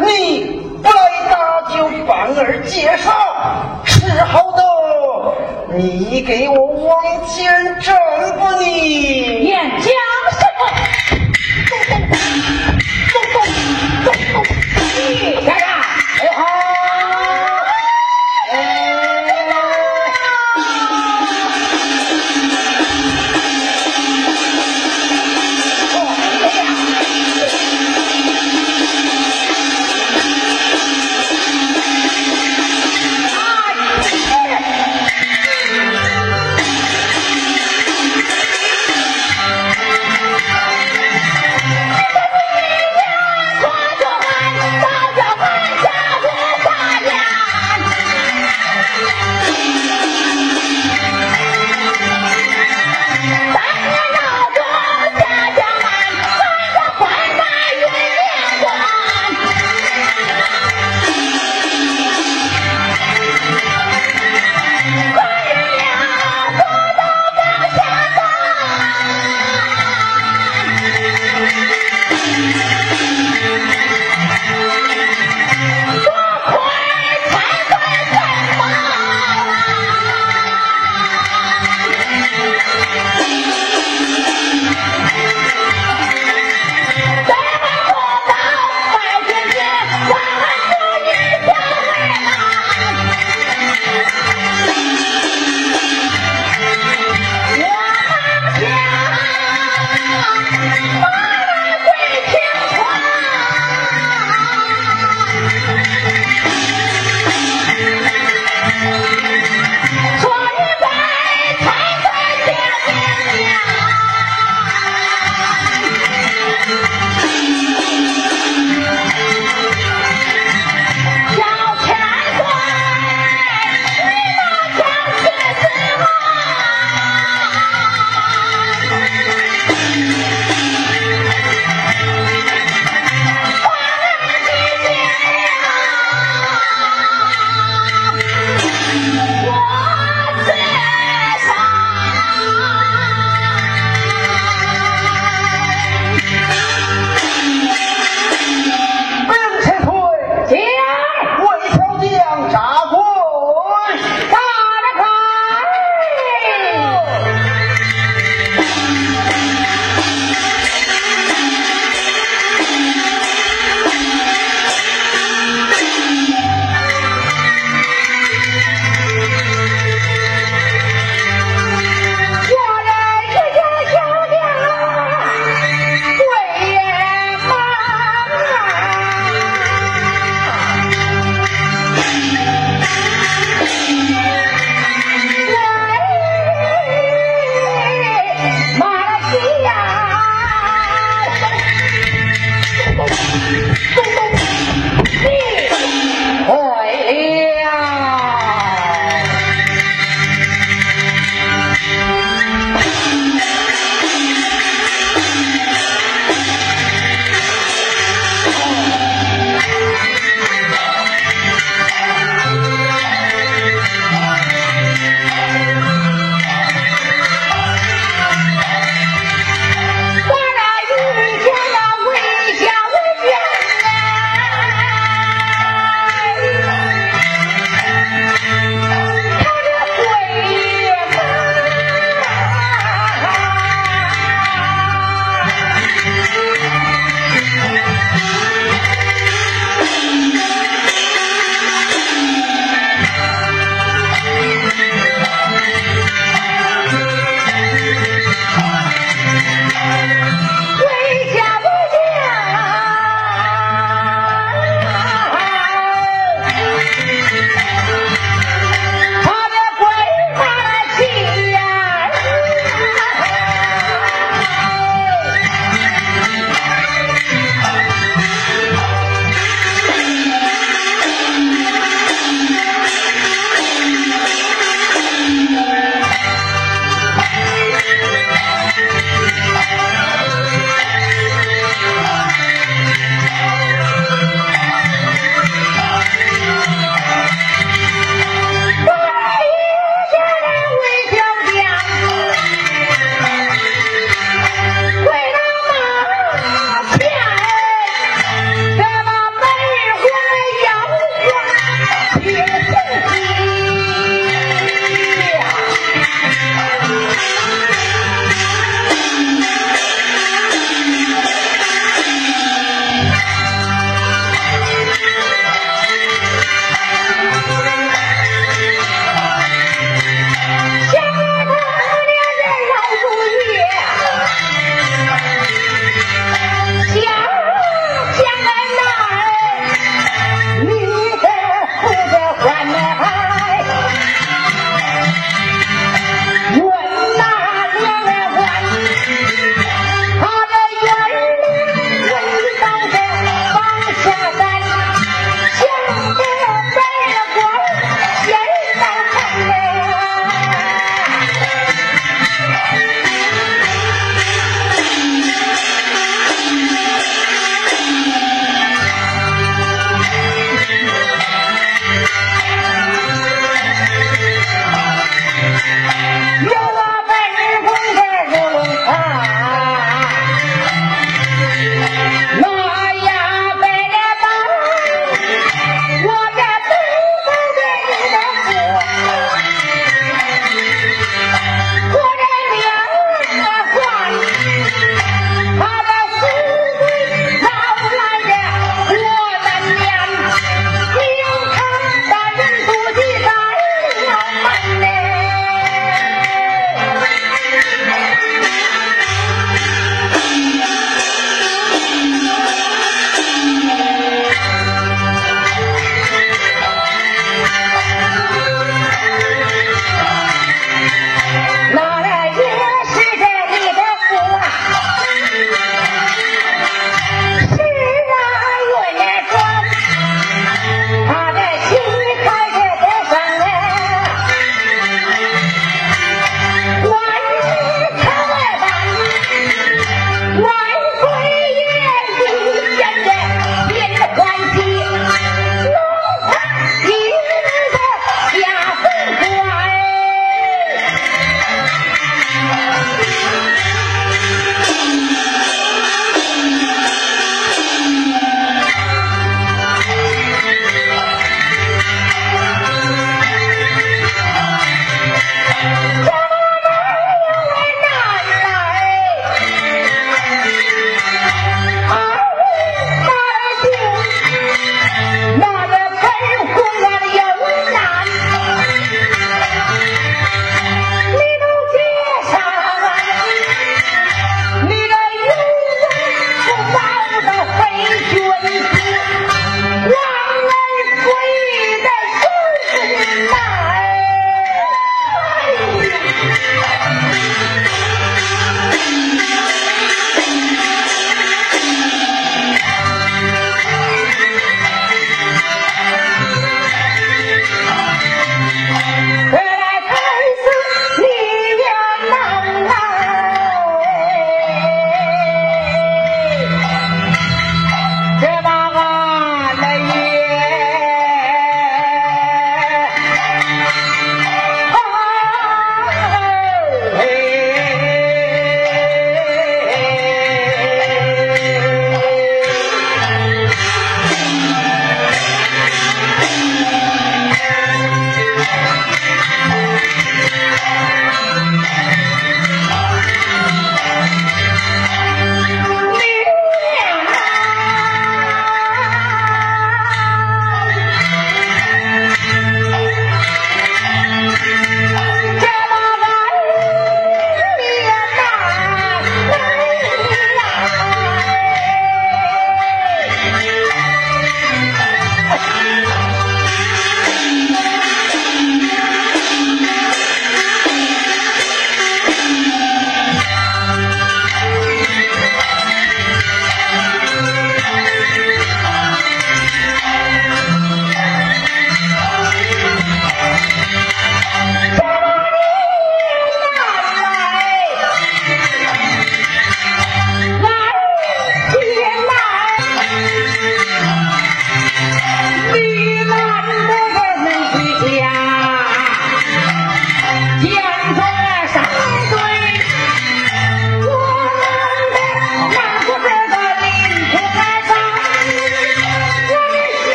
你不来打，就反而介绍是好的。你给我往前整吧，你。哎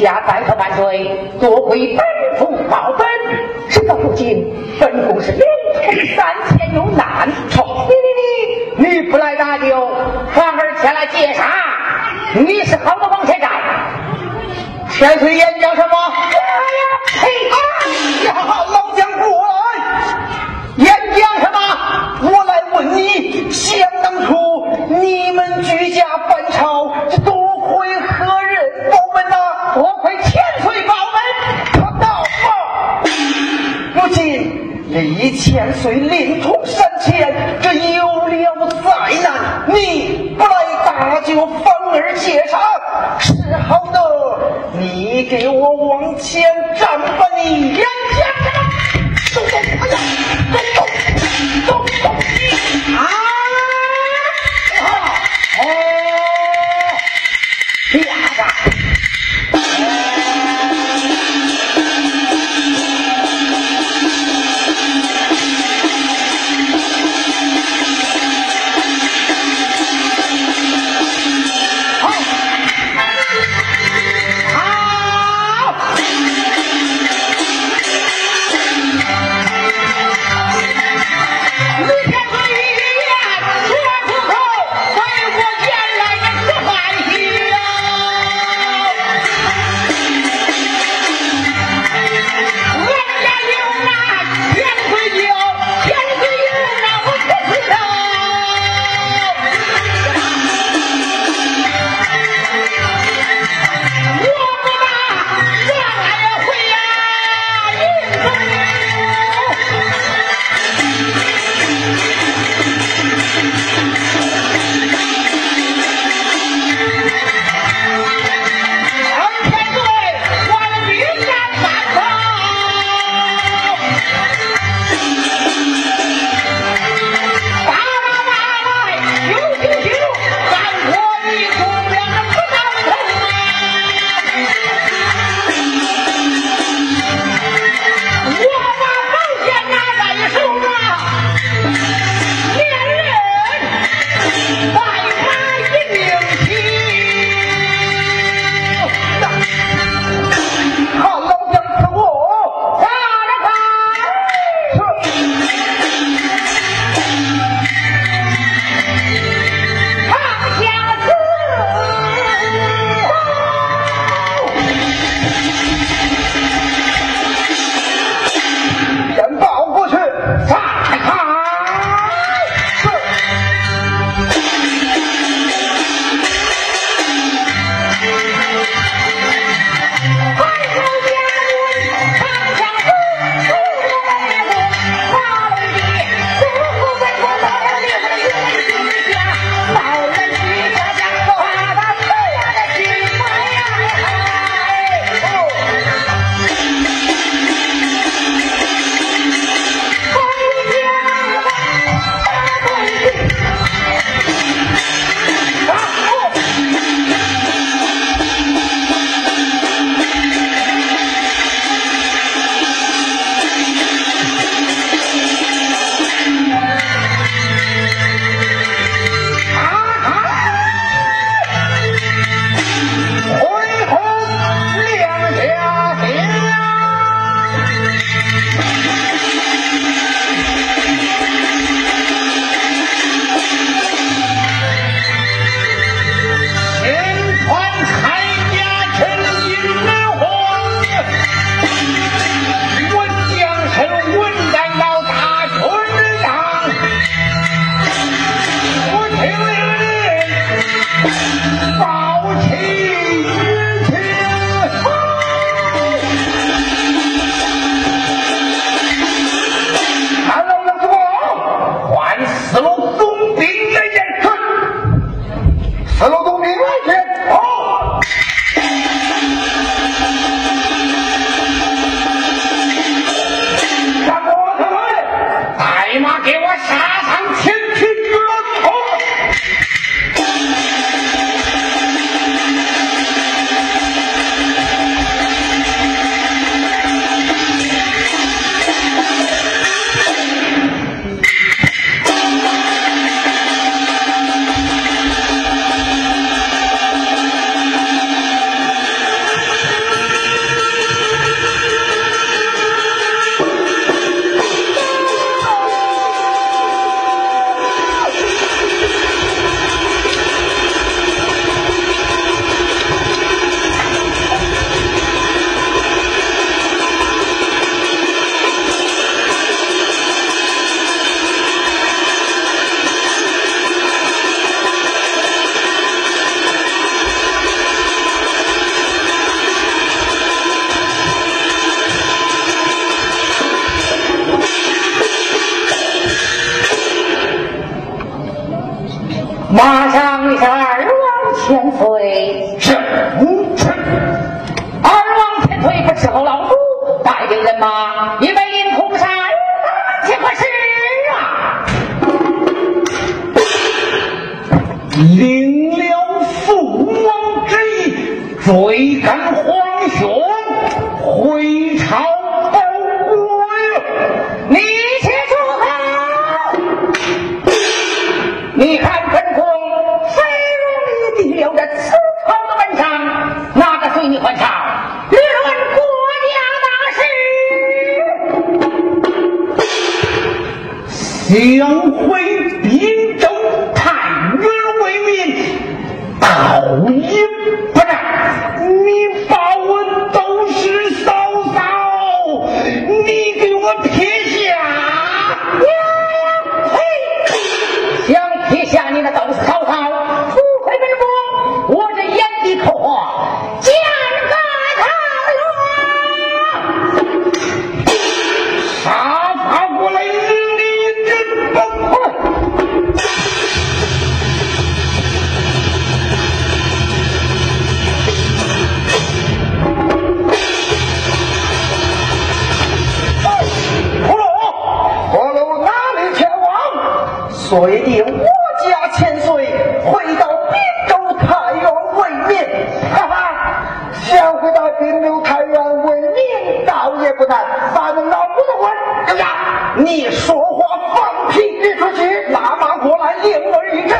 家拜托万岁，多亏本府保本，直到如今，本宫是连天三千有难。你你你！你不来搭救，反而前来劫杀，你是好的王天斋。千岁爷想回到顶州太原为民，倒也不难。把那老骨头问，哎呀，你说话放屁！别出去拿马过来，应儿一阵。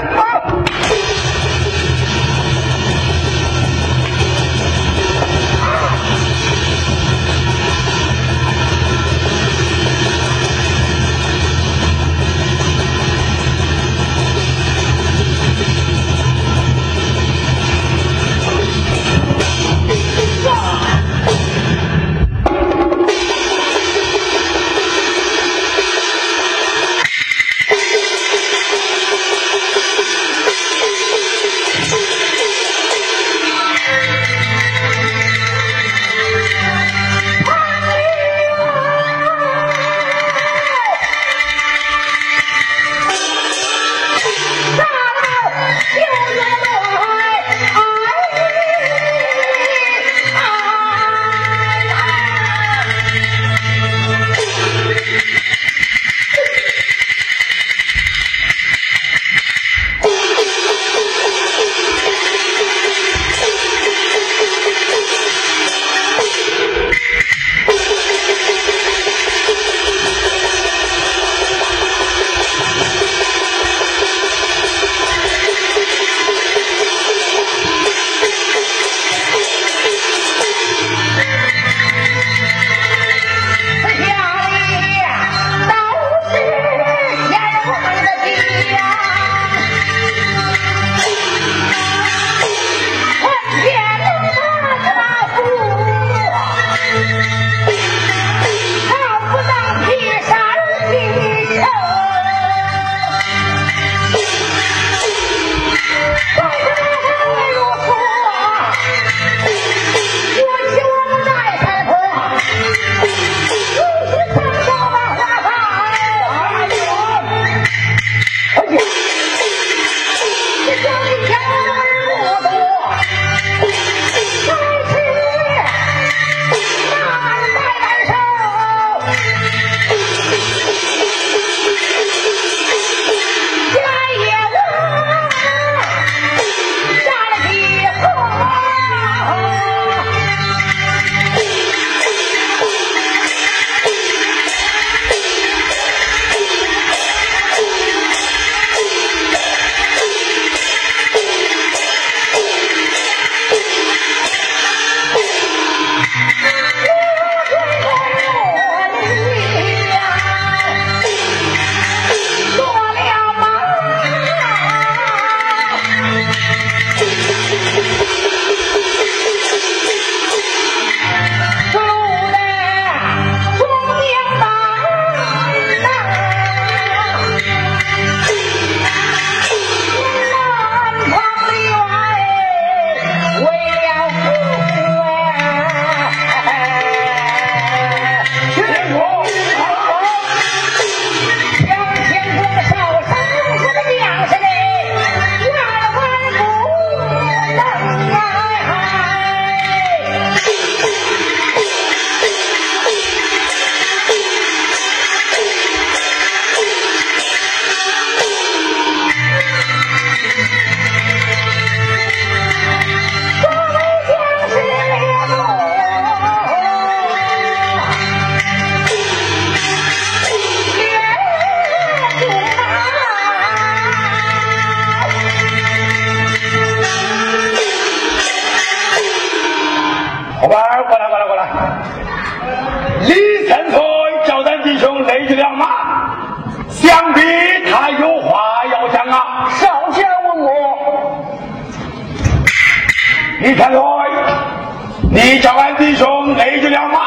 想必他有话要讲啊，少先问我，你看来你叫俺弟兄累着了吗？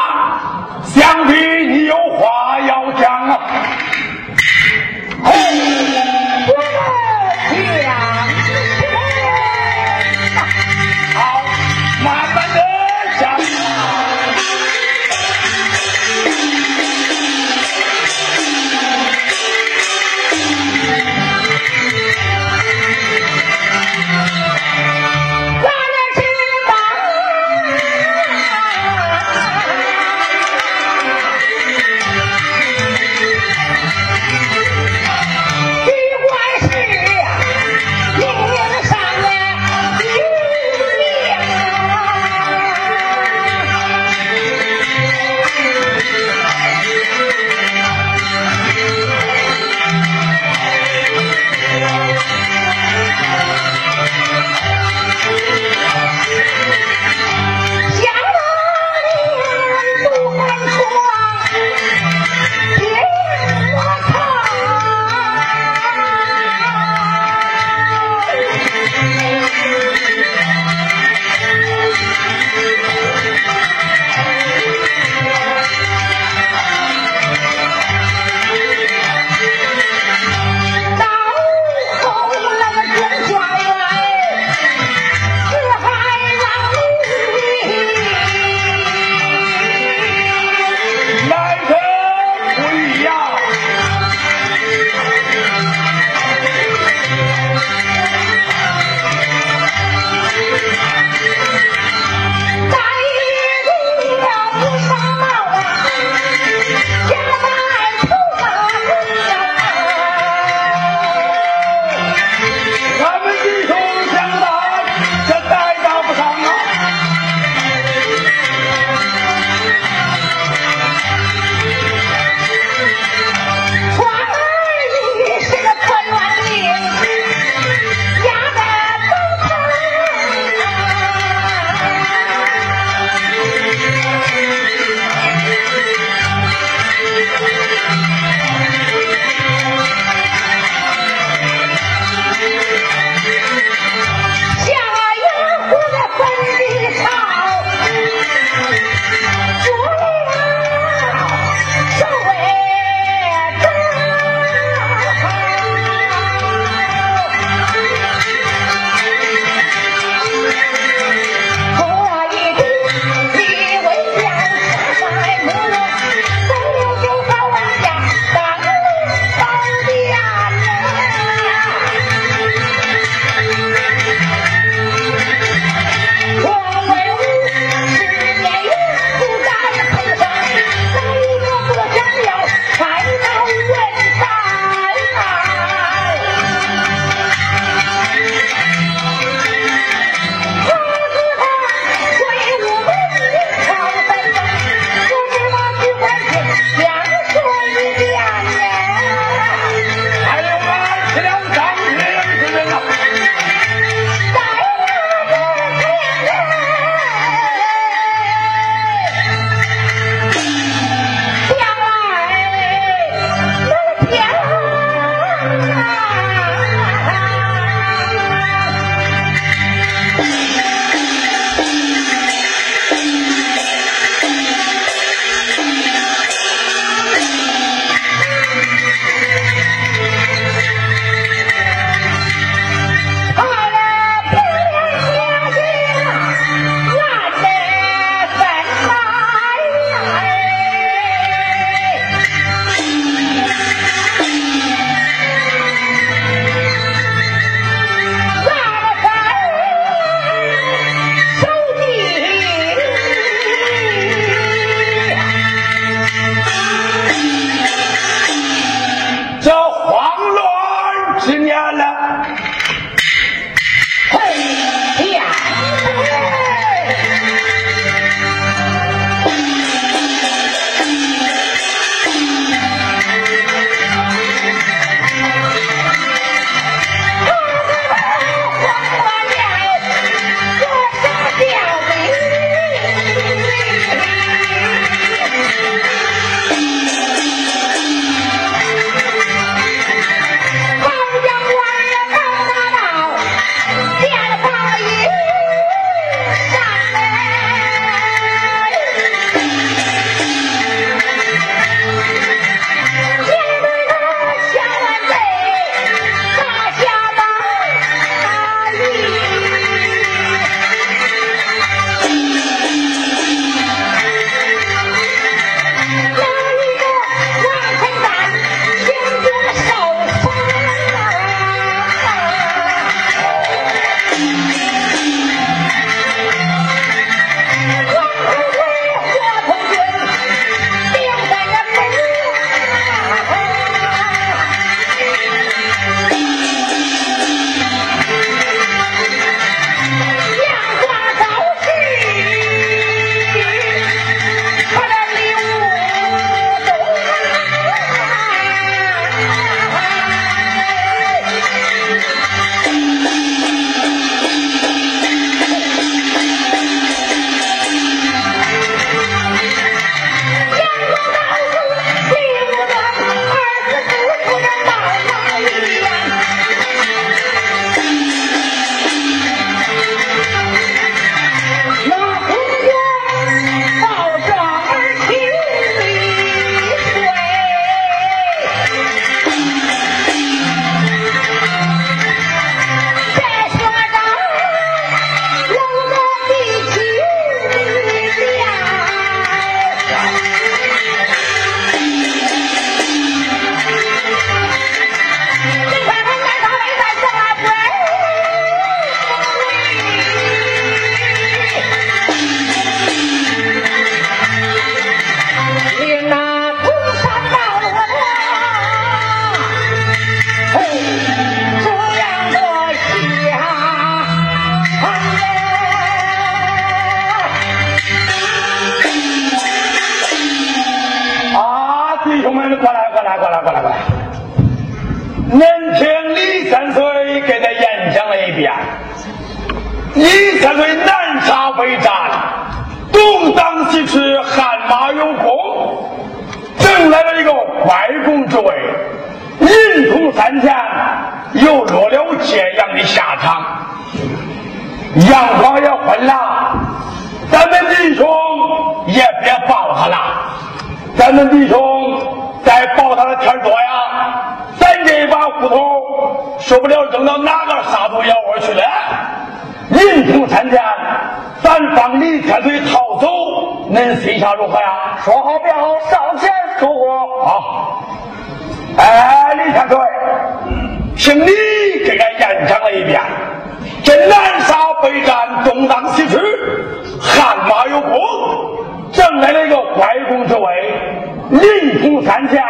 参加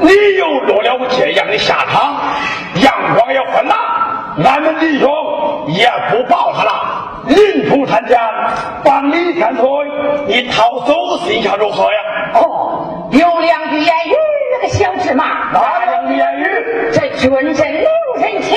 你又落了这样的下场阳光也混了俺们弟兄也不抱他了。临土参加帮你天腿你逃走的形象如何呀？哦有两句言语那个小芝麻哪两句言语？这军臣留人情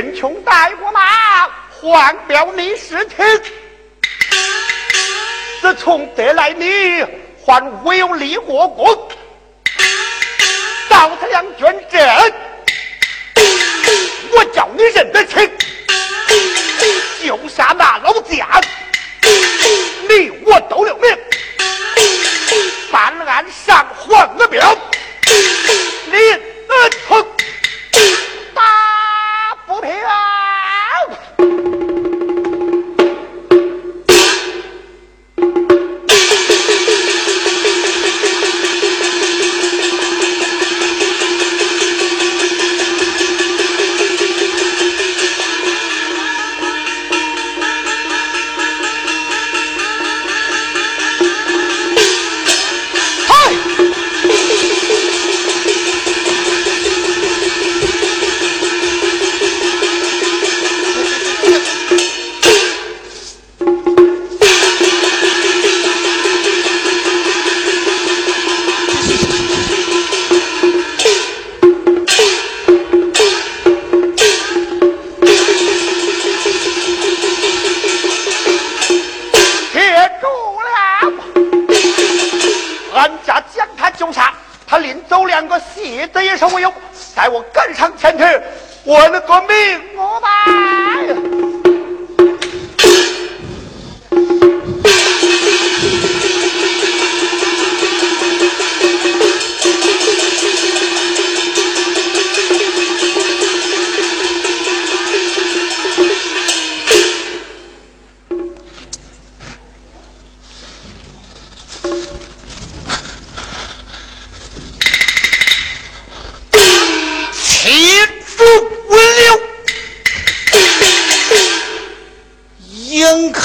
贫穷带我马，换表你是听。自从得来你，还未有立过功。到他两卷阵，我叫你认得清，救下那老家，你我都留命。办案上换个表，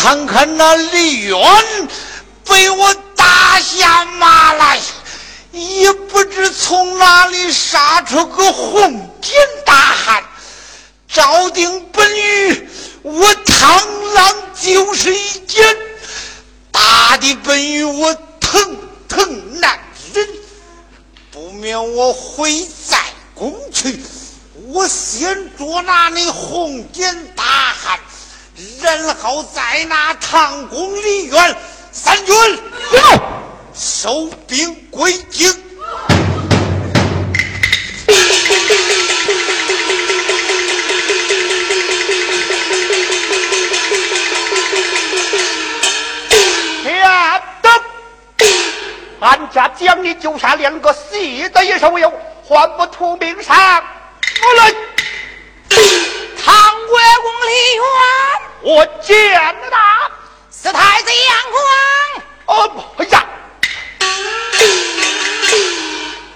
看看那李渊被我打下马来，也不知从哪里杀出个红巾大汉，照定本与我螳螂就是一剑，打的本与我疼疼难忍。不免我回在宫去，我先捉拿那红巾大汉，然后再拿唐公李渊三军收兵归京。天等，俺家将你救下两个戏子也是我有，还不图名上？我来，唐国公李渊，我见了他。是太子杨哦，哎呀！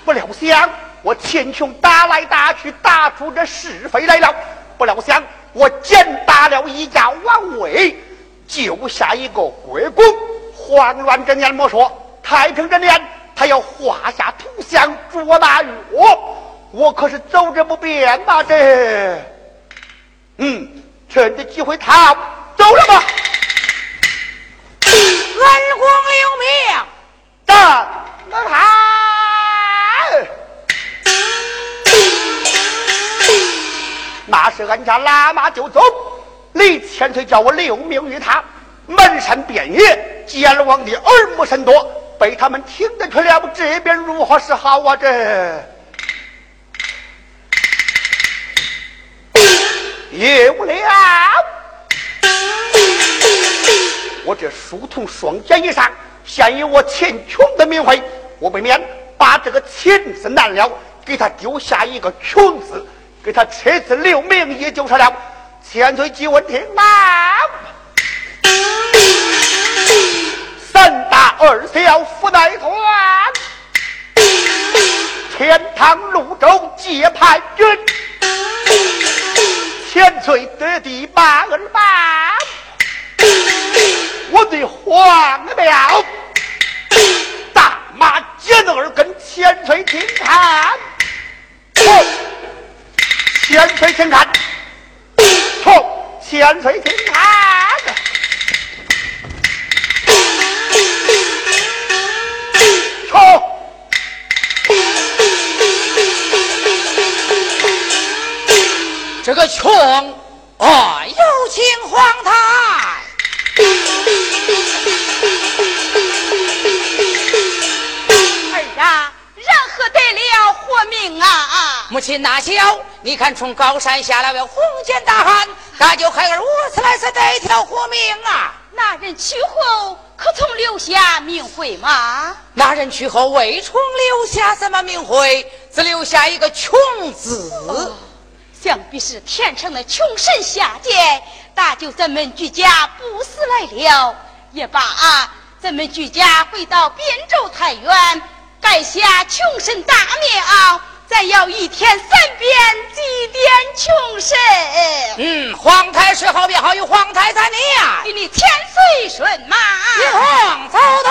不料想我前穷打来打去，打出这是非来了。不料想我见打了一家王位，救下一个国公。慌乱之年莫说，太平之年他要画下图像捉拿于我，我可是走着不便呐、这，嗯，趁着机会逃走了吧。恩公有命，战那他，那是俺家喇嘛就走，李千岁叫我留名于他。门山遍野，奸王的耳目甚多，被他们听得去了，这边如何是好啊？这有了。我这书童双肩以上，现以我钱穷的名讳，我不免把这个钱字难了，给他丢下一个穷字，给他车子留名，也就是了。千岁即问听吧。三大二小福袋团，天堂潞州接派军，千岁得地把恩报，我对皇庙大马剪耳根，千岁听看，千岁请看，从千岁听看。这个穷啊，有情荒唐。儿啊，人何得了活命啊？母亲哪晓？你看从高山下来位红肩大汉，那就孩儿我此来是得条活命啊！那人去后可曾留下名讳吗？那人去后未曾留下什么名讳，只留下一个穷字。想必是天上的穷神下界，搭救咱们居家不死来了。也罢、啊，咱们居家回到边州太原，盖下穷神大庙，再要一天三遍祭奠穷神。嗯，皇太师好便好，有皇太太你呀、你千岁顺马，一晃走到。